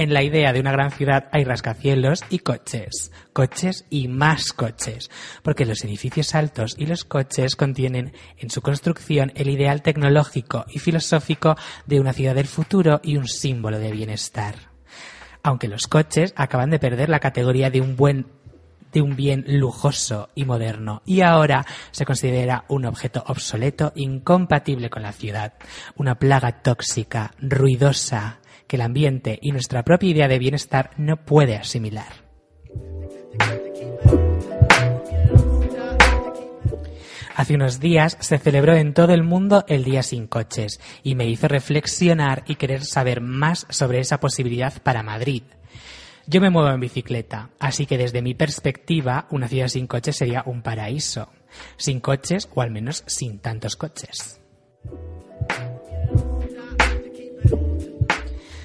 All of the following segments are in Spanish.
En la idea de una gran ciudad hay rascacielos y coches, coches y más coches, porque los edificios altos y los coches contienen en su construcción el ideal tecnológico y filosófico de una ciudad del futuro y un símbolo de bienestar. Aunque los coches acaban de perder la categoría de un buen de un bien lujoso y moderno. Y ahora se considera un objeto obsoleto incompatible con la ciudad, una plaga tóxica, ruidosa, que el ambiente y nuestra propia idea de bienestar no puede asimilar. Hace unos días se celebró en todo el mundo el Día sin coches y me hizo reflexionar y querer saber más sobre esa posibilidad para Madrid. Yo me muevo en bicicleta, así que desde mi perspectiva una ciudad sin coches sería un paraíso. Sin coches o al menos sin tantos coches.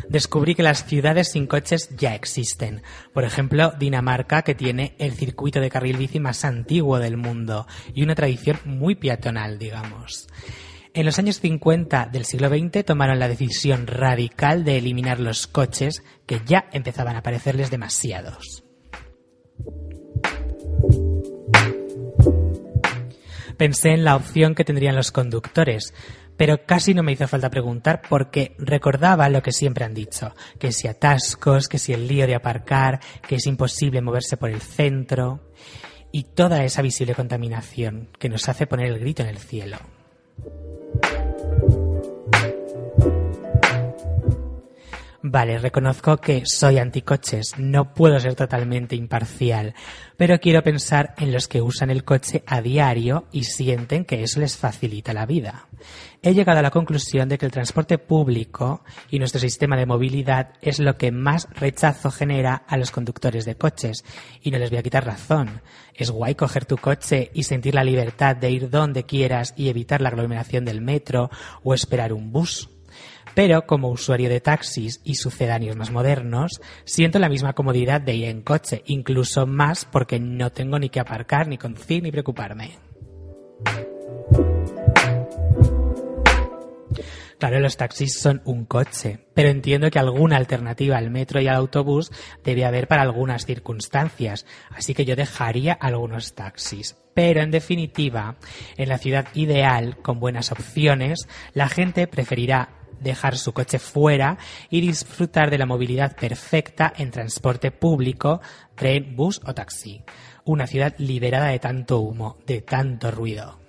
Descubrí que las ciudades sin coches ya existen. Por ejemplo, Dinamarca, que tiene el circuito de carril bici más antiguo del mundo y una tradición muy peatonal, digamos. En los años 50 del siglo XX tomaron la decisión radical de eliminar los coches que ya empezaban a parecerles demasiados. Pensé en la opción que tendrían los conductores, pero casi no me hizo falta preguntar porque recordaba lo que siempre han dicho, que si atascos, que si el lío de aparcar, que es imposible moverse por el centro y toda esa visible contaminación que nos hace poner el grito en el cielo. Vale, reconozco que soy anticoches, no puedo ser totalmente imparcial, pero quiero pensar en los que usan el coche a diario y sienten que eso les facilita la vida. He llegado a la conclusión de que el transporte público y nuestro sistema de movilidad es lo que más rechazo genera a los conductores de coches, y no les voy a quitar razón. Es guay coger tu coche y sentir la libertad de ir donde quieras y evitar la aglomeración del metro o esperar un bus. Pero como usuario de taxis y sucedáneos más modernos, siento la misma comodidad de ir en coche, incluso más porque no tengo ni que aparcar, ni conducir, ni preocuparme. Claro, los taxis son un coche, pero entiendo que alguna alternativa al metro y al autobús debe haber para algunas circunstancias, así que yo dejaría algunos taxis. Pero en definitiva, en la ciudad ideal, con buenas opciones, la gente preferirá dejar su coche fuera y disfrutar de la movilidad perfecta en transporte público, tren, bus o taxi. Una ciudad liberada de tanto humo, de tanto ruido.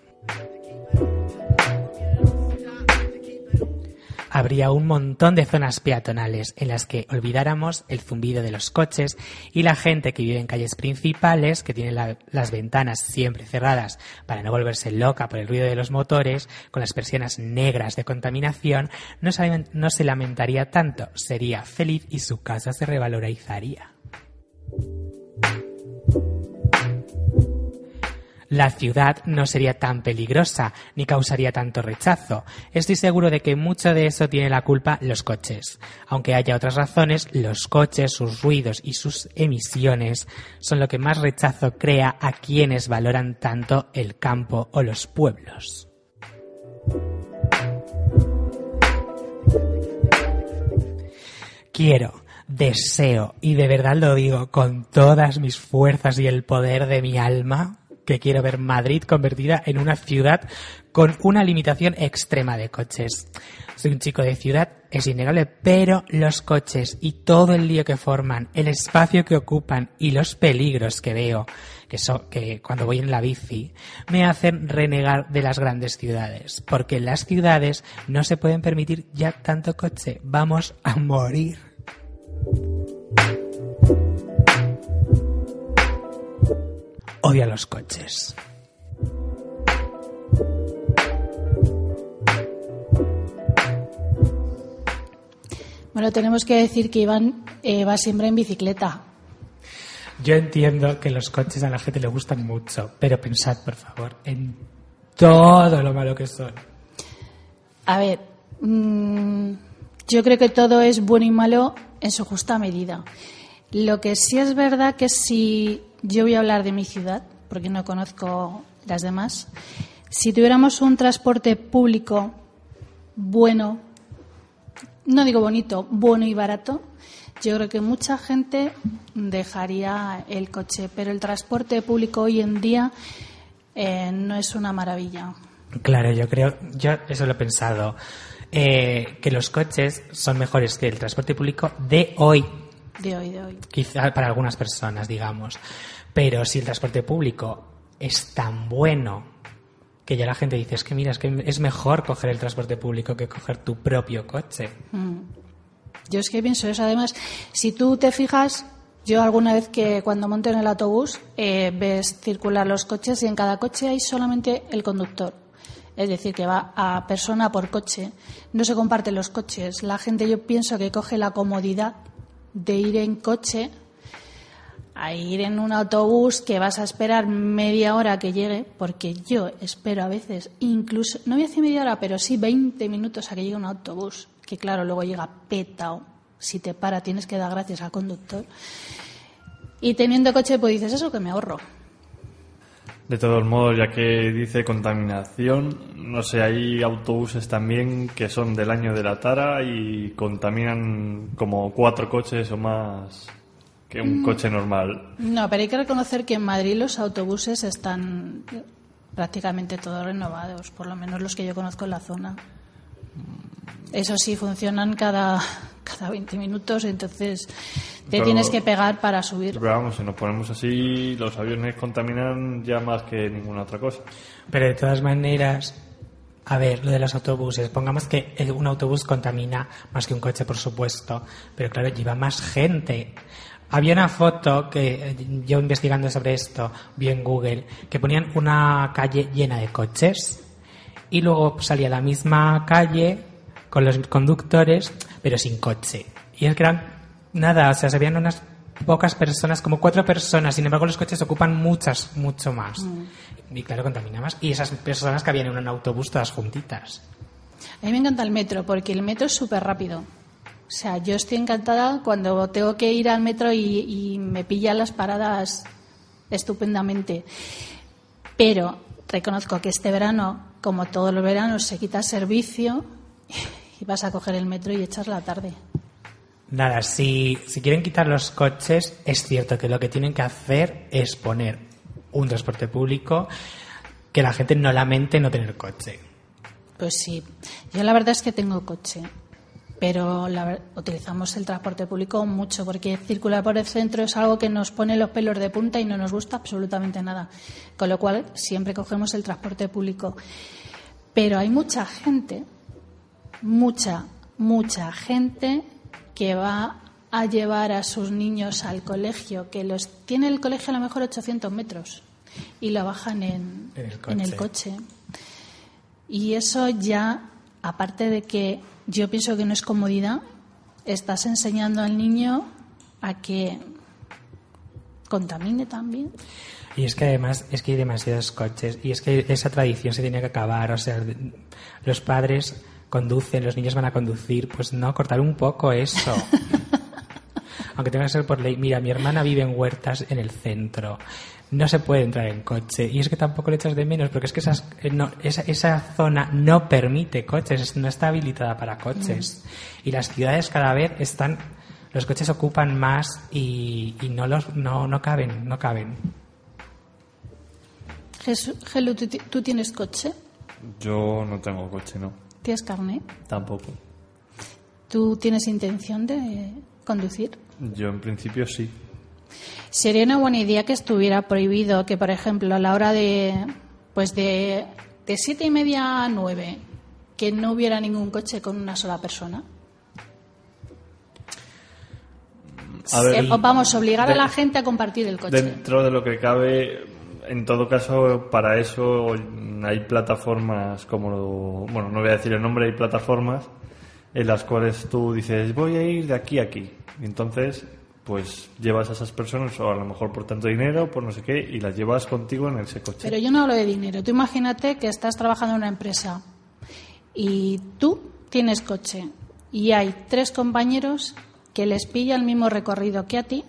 Habría un montón de zonas peatonales en las que olvidáramos el zumbido de los coches y la gente que vive en calles principales, que tiene las ventanas siempre cerradas para no volverse loca por el ruido de los motores, con las persianas negras de contaminación, no se, no se lamentaría tanto, sería feliz y su casa se revalorizaría. La ciudad no sería tan peligrosa ni causaría tanto rechazo. Estoy seguro de que mucho de eso tiene la culpa los coches. Aunque haya otras razones, los coches, sus ruidos y sus emisiones son lo que más rechazo crea a quienes valoran tanto el campo o los pueblos. Quiero, deseo, y de verdad lo digo con todas mis fuerzas y el poder de mi alma, que quiero ver Madrid convertida en una ciudad con una limitación extrema de coches. Soy un chico de ciudad, es innegable, pero los coches y todo el lío que forman, el espacio que ocupan y los peligros que veo, que, que cuando voy en la bici, me hacen renegar de las grandes ciudades. Porque en las ciudades no se pueden permitir ya tanto coche. Vamos a morir. odia los coches. Bueno, tenemos que decir que Iván eh, va siempre en bicicleta. Yo entiendo que los coches a la gente le gustan mucho, pero pensad, por favor, en todo lo malo que son. A ver, mm, yo creo que todo es bueno y malo en su justa medida. Lo que sí es verdad que si yo voy a hablar de mi ciudad, porque no conozco las demás, si tuviéramos un transporte público bueno, no digo bonito, bueno y barato, yo creo que mucha gente dejaría el coche, pero el transporte público hoy en día eh, no es una maravilla. Claro, yo creo, yo eso lo he pensado, eh, que los coches son mejores que el transporte público de hoy. De hoy, de hoy. Quizá para algunas personas, digamos. Pero si el transporte público es tan bueno que ya la gente dice, es que mira, es que es mejor coger el transporte público que coger tu propio coche. Mm. Yo es que pienso eso. Además, si tú te fijas, yo alguna vez que cuando monto en el autobús eh, ves circular los coches y en cada coche hay solamente el conductor. Es decir, que va a persona por coche. No se comparten los coches. La gente yo pienso que coge la comodidad de ir en coche a ir en un autobús que vas a esperar media hora que llegue, porque yo espero a veces incluso, no voy a decir media hora, pero sí 20 minutos a que llegue un autobús, que claro, luego llega petao. Si te para tienes que dar gracias al conductor. Y teniendo coche, pues dices, eso que me ahorro. De todos modos, ya que dice contaminación, no sé, hay autobuses también que son del año de la tara y contaminan como cuatro coches o más que un coche normal. No, pero hay que reconocer que en Madrid los autobuses están prácticamente todos renovados, por lo menos los que yo conozco en la zona. Eso sí, funcionan cada, cada 20 minutos, entonces te Pero- tienes que pegar para subir. Pero vamos, si nos ponemos así, los aviones contaminan ya más que ninguna otra cosa. Pero de todas maneras, a ver, lo de los autobuses, pongamos que el- un autobús contamina más que un coche, por supuesto, pero claro, lleva más gente. Había una foto que eh, yo investigando sobre esto vi en Google que ponían una calle llena de coches y luego salía la misma calle con los conductores pero sin coche. Y es que eran nada, o sea, se veían unas pocas personas, como cuatro personas, sin embargo los coches ocupan muchas, mucho más. Y claro, contamina más. Y esas personas que habían en un autobús todas juntitas. A mí me encanta el metro, porque el metro es súper rápido. O sea, yo estoy encantada cuando tengo que ir al metro y, y me pillan las paradas estupendamente. Pero reconozco que este verano, como todos los veranos, se quita servicio y vas a coger el metro y echar la tarde. Nada, si, si quieren quitar los coches, es cierto que lo que tienen que hacer es poner un transporte público que la gente no lamente no tener coche. Pues sí, yo la verdad es que tengo coche, pero la utilizamos el transporte público mucho porque circular por el centro es algo que nos pone los pelos de punta y no nos gusta absolutamente nada. Con lo cual siempre cogemos el transporte público. Pero hay mucha gente, mucha, mucha gente que va a llevar a sus niños al colegio, que los tiene el colegio a lo mejor 800 metros y lo bajan en, En el en el coche. coche. Y eso ya, aparte de que yo pienso que no es comodidad, estás enseñando al niño a que contamine también. Y es que además es que hay demasiados coches y es que esa tradición se tiene que acabar. O sea, los padres conducen, los niños van a conducir, pues no, cortar un poco eso. Aunque tenga que ser por ley. Mira, mi hermana vive en huertas en el centro. No se puede entrar en coche. Y es que tampoco le echas de menos, porque es que esas, eh, no, esa, esa zona no permite coches, es- no está habilitada para coches. Y las ciudades cada vez están, los coches ocupan más y, y no los, no, no caben, no caben. Jesús, Gelu, ¿tú, ti- tú tienes coche? Yo no tengo coche, no. ¿Tienes carnet? Tampoco. ¿Tú tienes intención de conducir? Yo en principio sí. Sería una buena idea que estuviera prohibido que, por ejemplo, a la hora de, pues de, de siete y media a nueve, que no hubiera ningún coche con una sola persona. A ver, vamos, obligar a la gente a compartir el coche. Dentro de lo que cabe, en todo caso, para eso hay plataformas como, bueno, no voy a decir el nombre, hay plataformas en las cuales tú dices, voy a ir de aquí a aquí. Y entonces, pues llevas a esas personas, o a lo mejor por tanto dinero, por no sé qué, y las llevas contigo en ese coche. Pero yo no hablo de dinero. Tú imagínate que estás trabajando en una empresa y tú tienes coche y hay tres compañeros que les pilla el mismo recorrido que a ti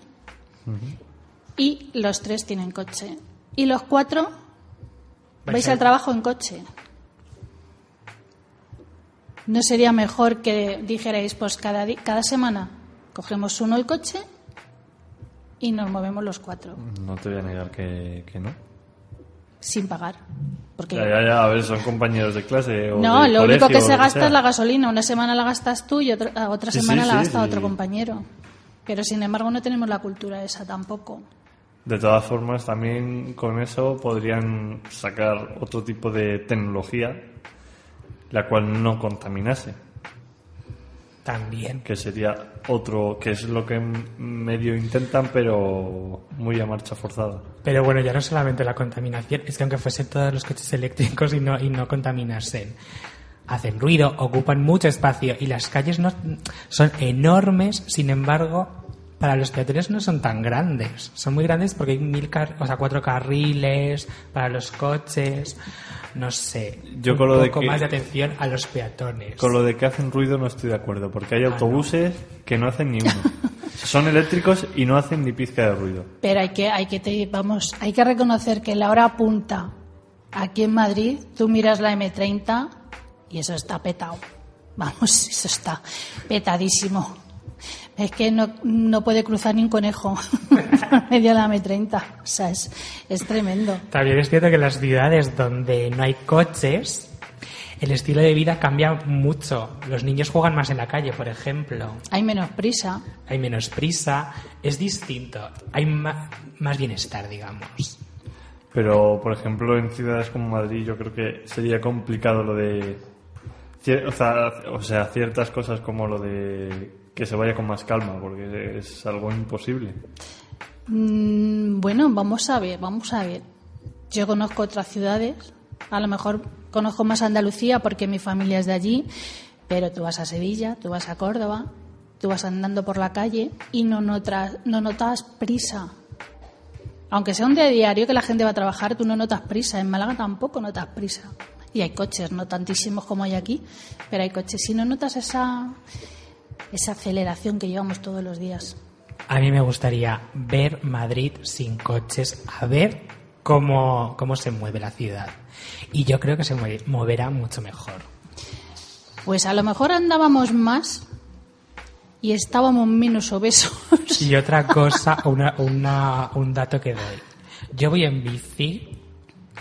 y los tres tienen coche. Y los cuatro vais al trabajo en coche. ¿No sería mejor que dijerais, pues cada, cada semana cogemos uno el coche y nos movemos los cuatro, No te voy a negar que, que no. sin pagar? Porque Ya, ya, ya, a ver, son compañeros de clase. O no, de lo único que se gasta es la gasolina. Una semana la gastas tú y otra, otra Sí, semana sí, la sí, gasta sí. otro compañero. Pero sin embargo no tenemos la cultura esa tampoco. De todas formas, también con eso podrían sacar otro tipo de tecnología, la cual no contaminase, También. que sería otro, que es lo que medio intentan, pero muy a marcha forzada. Pero bueno, ya no solamente la contaminación, es que aunque fuesen todos los coches eléctricos y no, y no contaminasen, hacen ruido, ocupan mucho espacio y las calles no son enormes, sin embargo, para los peatones no son tan grandes. Son muy grandes porque hay mil car o sea, cuatro carriles para los coches. No sé. Yo un con lo de poco que- más de atención a los peatones. Con lo de que hacen ruido no estoy de acuerdo, porque Ah, hay autobuses que no hacen ni uno. Son eléctricos y no hacen ni pizca de ruido. Pero hay que, hay que, te- vamos, hay que reconocer que la hora punta aquí en Madrid, tú miras la M30 y eso está petado. Vamos, eso está petadísimo. Es que no, no puede cruzar ni un conejo de la M30. O sea, es, es tremendo. También es cierto que en las ciudades donde no hay coches, el estilo de vida cambia mucho. Los niños juegan más en la calle, por ejemplo. Hay menos prisa. Hay menos prisa, es distinto. Hay ma- más bienestar, digamos. Pero, por ejemplo, en ciudades como Madrid yo creo que sería complicado lo de... O sea, o sea, ciertas cosas como lo de que se vaya con más calma, porque es algo imposible. Mm, bueno, vamos a ver, vamos a ver. Yo conozco otras ciudades, a lo mejor conozco más Andalucía porque mi familia es de allí, pero tú vas a Sevilla, tú vas a Córdoba, tú vas andando por la calle y no notas, no notas prisa. Aunque sea un día diario que la gente va a trabajar, tú no notas prisa. En Málaga tampoco notas prisa. Y hay coches, no tantísimos como hay aquí, pero hay coches. Si no notas esa, esa aceleración que llevamos todos los días. A mí me gustaría ver Madrid sin coches, a ver cómo, cómo se mueve la ciudad. Y yo creo que se mueve- moverá mucho mejor. Pues a lo mejor andábamos más y estábamos menos obesos. Y otra cosa, una, una- un dato que doy. Yo voy en bici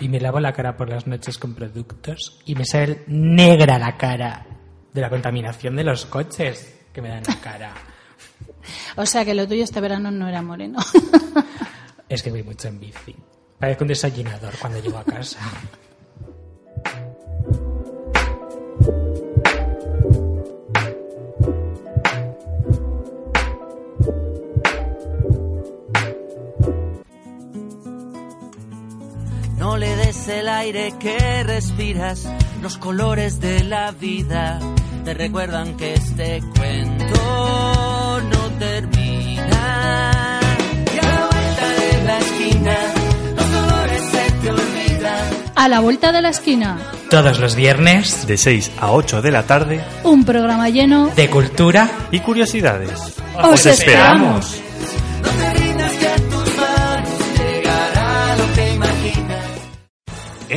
y me lavo la cara por las noches con productos y me sale negra la cara de la contaminación de los coches que me dan la cara. O sea que lo tuyo este verano no era moreno. Es que voy mucho en bici. Parezco un desayunador cuando llego a casa. No le des el aire que respiras, los colores de la vida te recuerdan que este cuento no termina. Y a la vuelta de la esquina, los dolores se te olvidan. A la vuelta de la esquina, Todos los viernes De 6 a 8 de la tarde un programa lleno. de cultura. y curiosidades. ¡Os esperamos!